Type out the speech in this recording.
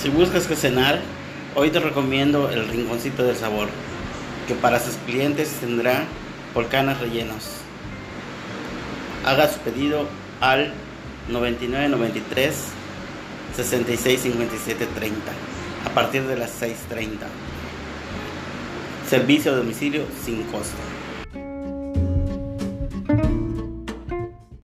Si buscas que cenar, hoy te recomiendo el Rinconcito del Sabor, que para sus clientes tendrá volcanes rellenos. Haga su pedido al 9993 665730 a partir de las 6.30. Servicio a domicilio sin costo.